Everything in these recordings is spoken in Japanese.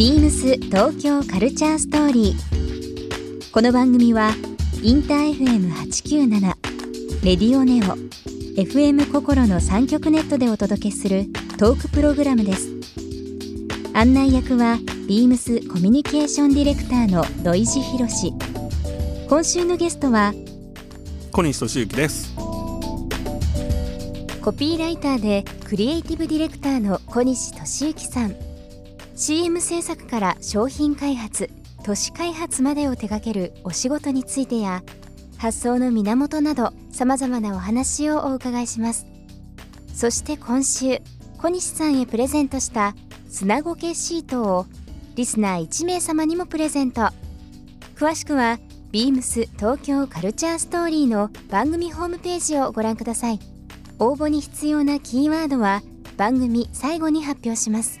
ビームス東京カルチャーストーリー。この番組はインター FM897 レディオネオ FM 心の三極ネットでお届けするトークプログラムです。案内役はビームスコミュニケーションディレクターの土井博志。今週のゲストは小西俊之ですコピーライターでクリエイティブディレクターの小西俊之さん CM 制作から商品開発都市開発までを手掛けるお仕事についてや発想の源などさまざまなお話をお伺いします。そして今週小西さんへプレゼントした砂ごけシートをリスナー1名様にもプレゼント。詳しくはビームス東京カルチャーストーリーの番組ホームページをご覧ください。応募に必要なキーワードは番組最後に発表します。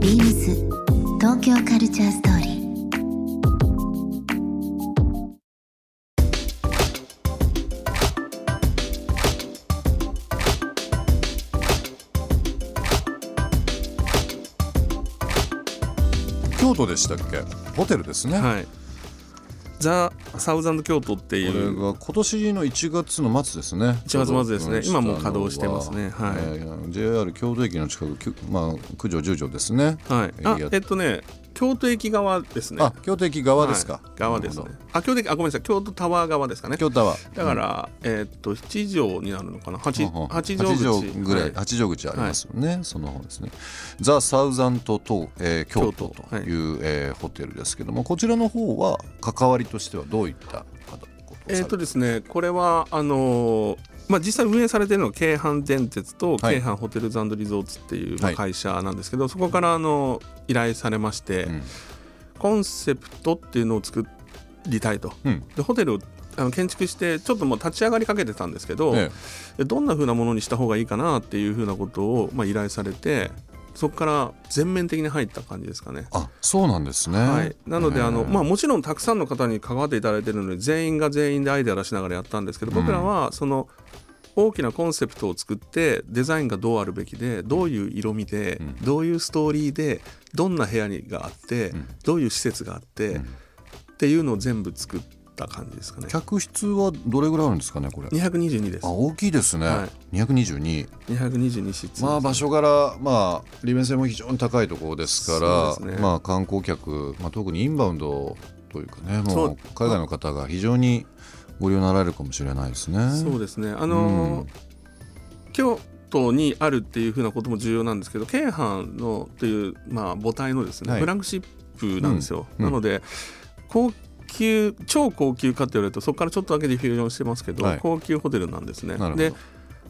Beams 東京カルチャーストーリー。京都でしたっけ？ホテルですね、はいザ・サウザンド京都ってこれいうが今年の1月の末ですね。1月末ですね。うん今もう稼働してますね。は。い。えー JR 京都駅の近くまあ九条十条ですね。はい。あえっとね京都駅側ですね。あ京都駅側ですか、はい。側ですね。あ京都駅あごめんなさい。京都タワー側ですかね。京都はだから、えっと七条になるのかな？八うんうん八条口。ぐらい、はい。八条口ありますよね、その方ですね。ザ・サウザントと、えー京都という、えーホテルですけどもこちらの方は関わりとしてはどういったえっとですねこれはあのーまあ、実際運営されているのは京阪電鉄とはい。京阪ホテルズリゾーツっていう会社なんですけど、そこからあの依頼されまして、うん。コンセプトっていうのを作りたいと。うん。でホテルをあの建築してちょっともう立ち上がりかけてたんですけど、どんな風なものにした方がいいかなっていう風なことを、まあ、依頼されてそこから全面的に入った感じですかね。あそうなんですね、はい、なのであの、えーまあ、もちろんたくさんの方に関わっていただいているので全員が全員でアイデア出しながらやったんですけど僕らはその大きなコンセプトを作ってデザインがどうあるべきでどういう色味で、うん。どういうストーリーでどんな部屋にがあって、ん。どういう施設があって、うん。っていうのを全部作った感じですかね。客室はどれぐらいあるんですかねこれ222ですあ。大きいですね、は222 222室。まあ場所柄まあ利便性も非常に高いところですからねまあ観光客、まあ、特にインバウンドというかねもう海外の方が非常にご利用になられるかもしれないですね。そうですね。あのー京都にあるっていうふうなことも重要なんですけど京阪のっていう、まあ、母体のですね、はいフラッグシップなんですよ。うんなので高級超高級かって言われるとそこからちょっとだけディフュージョンしてますけど、はい。高級ホテルなんですね。で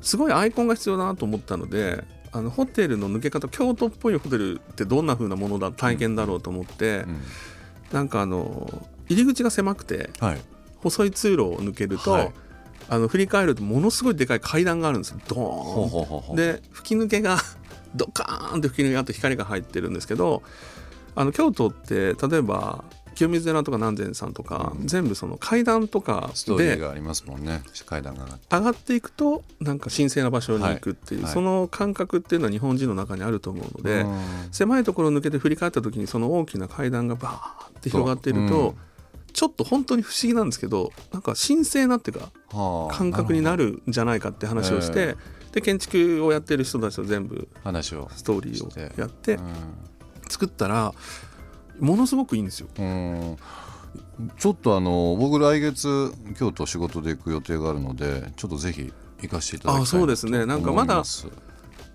すごいアイコンが必要だなと思ったのであのホテルの抜け方京都っぽいホテルってどんな風なものだ体験だろうと思って、うん。なんかあの入り口が狭くてはい。細い通路を抜けると、はい。あの振り返るとものすごいでかい階段があるんですよ。ドーン。ほうほうほうほう。で吹き抜けがドカーンって吹き抜けがあって光が入ってるんですけどあの京都って例えば清水寺とか南禅さんとか、全部その階段とかストーリーでがありますもんね。階段が上がって。いくとなんか神聖な場所に行くっていう、はい。はいその感覚っていうのは日本人の中にあると思うので、うん。狭いところを抜けて振り返った時にその大きな階段がバーって広がっていると、うん。ちょっと本当に不思議なんですけどなんか神聖なっていうかはあ感覚になるるんじゃないかって話をして、えで建築をやってる人たちと全部話をストーリーをやってうん。作ったらものすごくいいんですよ。うん。ちょっとあの僕来月京都仕事で行く予定があるのでちょっとぜひ行かせていただきたいなあそうですね。なんかまだ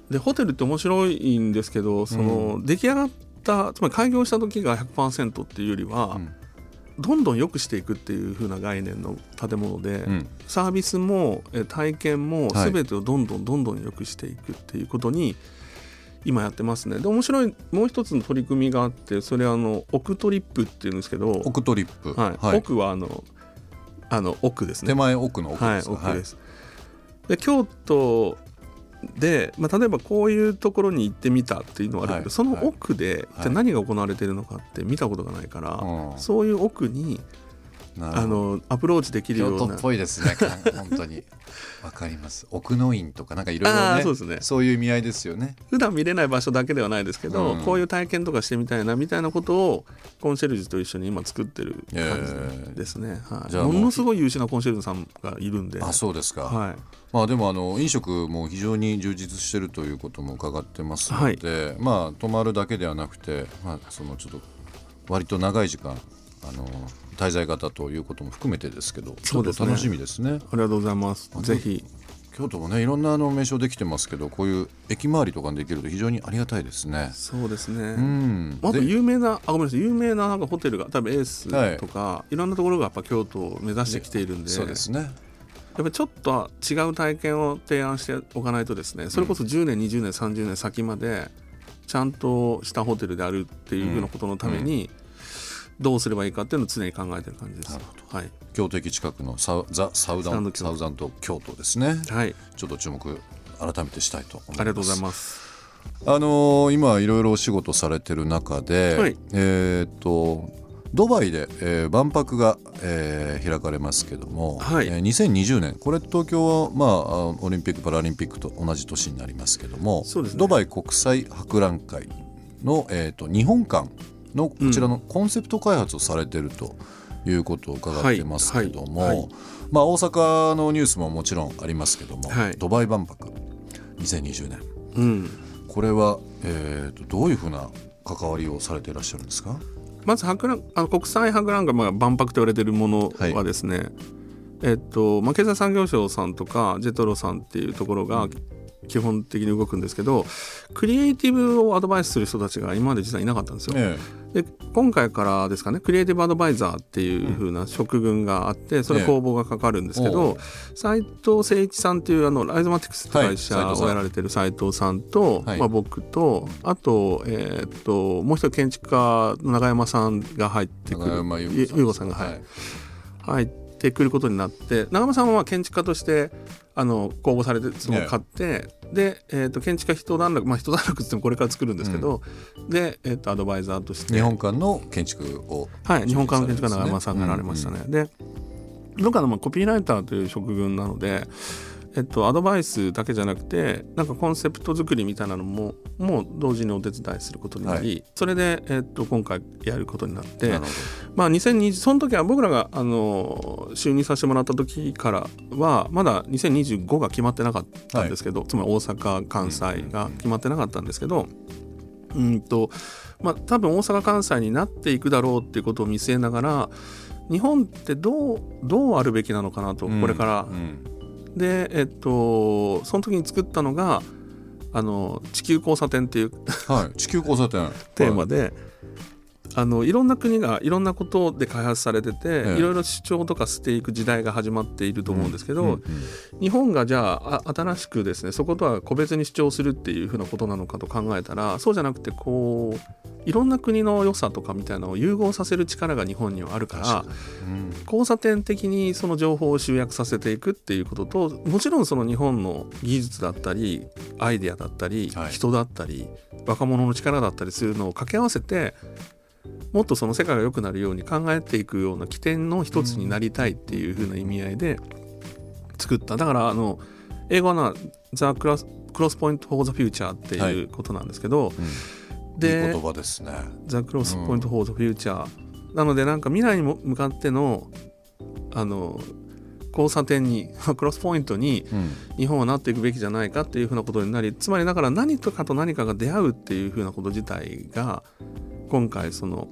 でホテルって面白いんですけどその、出来上がったつまり開業した時が100%っていうよりは、うん。どんどん良くしていくっていう風な概念の建物で、うん。サービスもえ体験もはい。全てをどんどんどんどん良くしていくっていうことに今やってますね。で面白いもう一つの取り組みがあってそれあの奥トリップっていうんですけどオクトリップ、はい。奥はあのあの奥ですね。手前奥の奥はいですか、奥です、で京都で、まあ、例えばこういうところに行ってみたっていうのはあるけど、はい。その奥ではい。じゃあ何が行われてるのかって見たことがないから、うん。そういう奥にあのアプローチできるような。京都っぽいですね。本当に。わかります。奥の院とかなんかいろいろねそうですね。そういう意味合いですよね。普段見れない場所だけではないですけど、うん。こういう体験とかしてみたいなみたいなことをコンシェルジュと一緒に今作ってる感えじですね、はい、じゃあものすごい優秀なコンシェルジュさんがいるんで。あそうですか、はい、まあでもあの飲食も非常に充実してるということも伺ってますので、まあ泊まるだけではなくて、まあ、そのちょっと割と長い時間あの滞在型ということも含めてですけどちそうです楽しみですね。ありがとうございます。ぜひ。京都もねいろんなあの名称できてますけどこういう駅周りとかにできると非常にありがたいですね。そうですね、うん、あとで有名なあごめんなさい。有名ななんかホテルが多分エースとか、い、ろんなところがやっぱ京都を目指してきているんで。そうですね。やっぱりちょっと違う体験を提案しておかないとですね。それこそ10年20年30年先までちゃんとしたホテルであるっていうふうなことのためにどうすればいいかっていうのを常に考えてる感じです。はい、京都駅近くのサウザ・サウザンサウザンと京都ですね。はい、ちょっと注目改めてしたいと思います。ありがとうございます。あのー今いろいろお仕事されてる中で、はいえーっとドバイで、えー万博が、えー開かれますけども、はいえー2020年これ東京は、まあ、あオリンピック・パラリンピックと同じ年になりますけども、そうですねドバイ国際博覧会の、えーっと日本館のこちらのコンセプト開発をされてるということを伺ってますけども、はいはいはい。まあ、大阪のニュースももちろんありますけども、はい。ドバイ万博2020年うん。これは、えー、とどういうふうな関わりをされていらっしゃるんですか？まず博覧あの国際博覧会、まあ、万博と言われているものはですね、えっとまあ、経済産業省さんとかジェトロさんっていうところが基本的に動くんですけどクリエイティブをアドバイスする人たちが今まで実はいなかったんですよ。えで今回からですかねクリエイティブアドバイザーっていう風な職群があってそれ公募がかかるんですけおどう。斉藤誠一さんっていうあのライゾマティクスって会社をやられてる斉藤さんと、はい。まあ、僕とあと,、えーっともう一人建築家の永山さんが入ってくる優子さんが、はい。入ってくることになって永山さんは建築家としてあの公募されてその買って、で、えー、と建築家一段落まあ一段落って言ってもこれから作るんですけど、で、えー、とアドバイザーとして。日本館の建築を。はい、日本館の建築家の永山さんがやられましたね。で僕はまあコピーライターという職群なので、えっと、アドバイスだけじゃなくてなんかコンセプト作りみたいなのももう同時にお手伝いすることになり、はそれで、えっと、今回やることになってまあ、2020その時は僕らがあの就任させてもらった時からはまだ2025が決まってなかったんですけど、つまり大阪関西が決まってなかったんですけど、うんとまあ、多分大阪関西になっていくだろうっていうことを見据えながら日本ってどうどうあるべきなのかなと、どこれからう。んでえっとその時に作ったのがあの地球交差点っていうはい、地球交差点。テーマで、あのいろんな国がいろんなことで開発されてて、ええ。いろいろ主張とかしていく時代が始まっていると思うんですけど、うんうん日本がじゃああ新しくですねそことは個別に主張するっていうふうなことなのかと考えたらそうじゃなくてこういろんな国の良さとかみたいなのを融合させる力が日本にはあるからうん。交差点的にその情報を集約させていくっていうことともちろんその日本の技術だったりアイデアだったり、はい。人だったり若者の力だったりするのを掛け合わせてもっとその世界が良くなるように考えていくような起点の一つになりたいっていう風な意味合いで作った。だからあの英語はな「The Cross, Cross Point for the Future」っていうことなんですけど、うん。いいで言葉ですね。ザ・クロスポイント・フォー・ザ・フューチャーなのでなんか未来にも向かってのあの交差点に クロスポイントにうん。日本はなっていくべきじゃないかっていうふうなことになりつまりだから何とかと何かが出会うっていうふうなこと自体が今回その、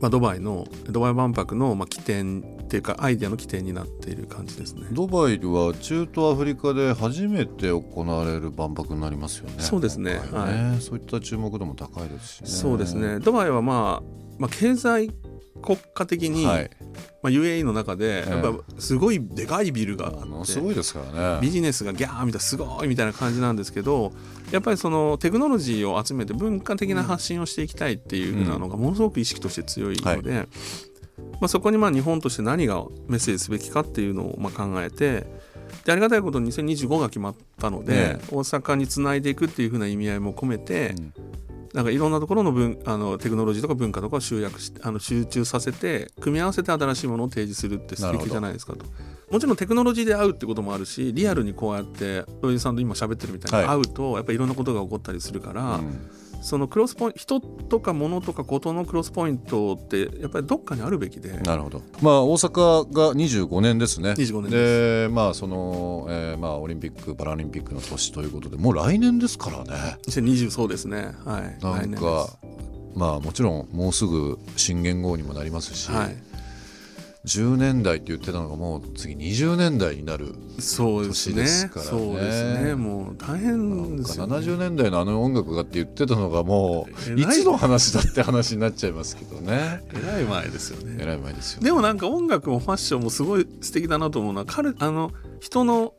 まあ、ドバイのドバイ万博のまあ起点っていうかアイデアの起点になっている感じですね。ドバイは中東アフリカで初めて行われる万博になりますよね。そうですね今回ねそういった注目度も高いですしね。そうですねドバイはまあ、まあ、経済国家的に、はい。まあ、UAE の中でええ。やっぱすごいでかいビルがあってすごいですからね。ビジネスがギャーみたいなすごいみたいな感じなんですけどやっぱりそのテクノロジーを集めて文化的な発信をしていきたいっていうなのがものすごく意識として強いので、まあ、そこにまあ日本として何がメッセージすべきかっていうのをまあ考えてでありがたいことに2025が決まったので、ね。大阪につないでいくっていうふうな意味合いも込めて、うん。なんかいろんなところの文あのテクノロジーとか文化とかを集約してあの集中させて組み合わせて新しいものを提示するって素敵じゃないですかと。もちろんテクノロジーで会うってこともあるしリアルにこうやってロイジさんと今喋ってるみたいにはい。会うとやっぱりいろんなことが起こったりするから、うんそのクロスポイント人とか物とかことのクロスポイントってやっぱりどっかにあるべきで。なるほど。まあ大阪が25年ですね。25年でまあその、えーまあオリンピックパラリンピックの年ということでもう来年ですからね。2020そうですね。はい。な来年んかまあもちろんもうすぐ新元号にもなりますし、はい10年代って言ってたのがもう次20年代になるそうですね。年ですからね。そうですね。もう大変ですよ、ね、70年代のあの音楽がって言ってたのがもういい。つの話だって話になっちゃいますけどね。えらい前ですよね。えらい前ですよ、でもなんか音楽もファッションもすごい素敵だなと思うのは彼あの人の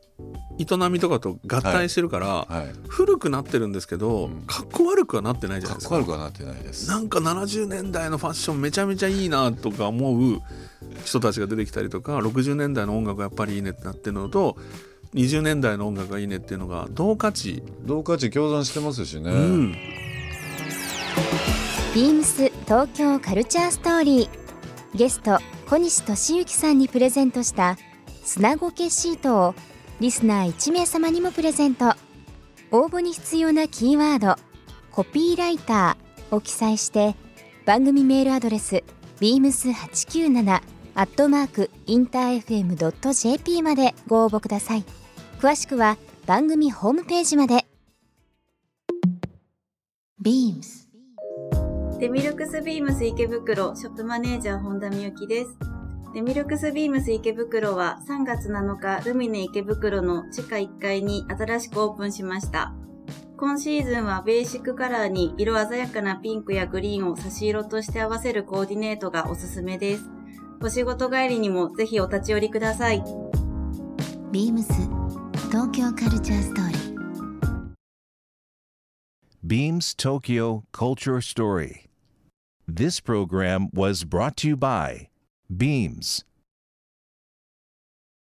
営みとかと合体してるから、はい、古くなってるんですけど、うん。かっこ悪くはなってないじゃかっないですか。こ悪くはなってないです。なんか70年代のファッションめちゃめちゃいいなとか思う人たちが出てきたりとか60年代の音楽がやっぱりいいねってなってるのと20年代の音楽がいいねっていうのが同価値、同価値共存してますしね、うん。ビームス東京カルチャーストーリー。ゲスト小西俊之さんにプレゼントした砂ごけシートをリスナー1名様にもプレゼント。応募に必要なキーワード「コピーライター」を記載して番組メールアドレス beams897 アットマークインター FM.jp までご応募ください。詳しくは番組ホームページまで。beams デミルクスビームス池袋ショップマネージャー本田美幸です。デミルクスビームス池袋は3月7日ルミネ池袋の地下1階に新しくオープンしました。今シーズンはベーシックカラーに色鮮やかなピンクやグリーンを差し色として合わせるコーディネートがおすすめです。お仕事帰りにもぜひお立ち寄りください。beams 東京カルチャーストーリー Beams Tokyo Culture Story. This program was brought to you by Beams.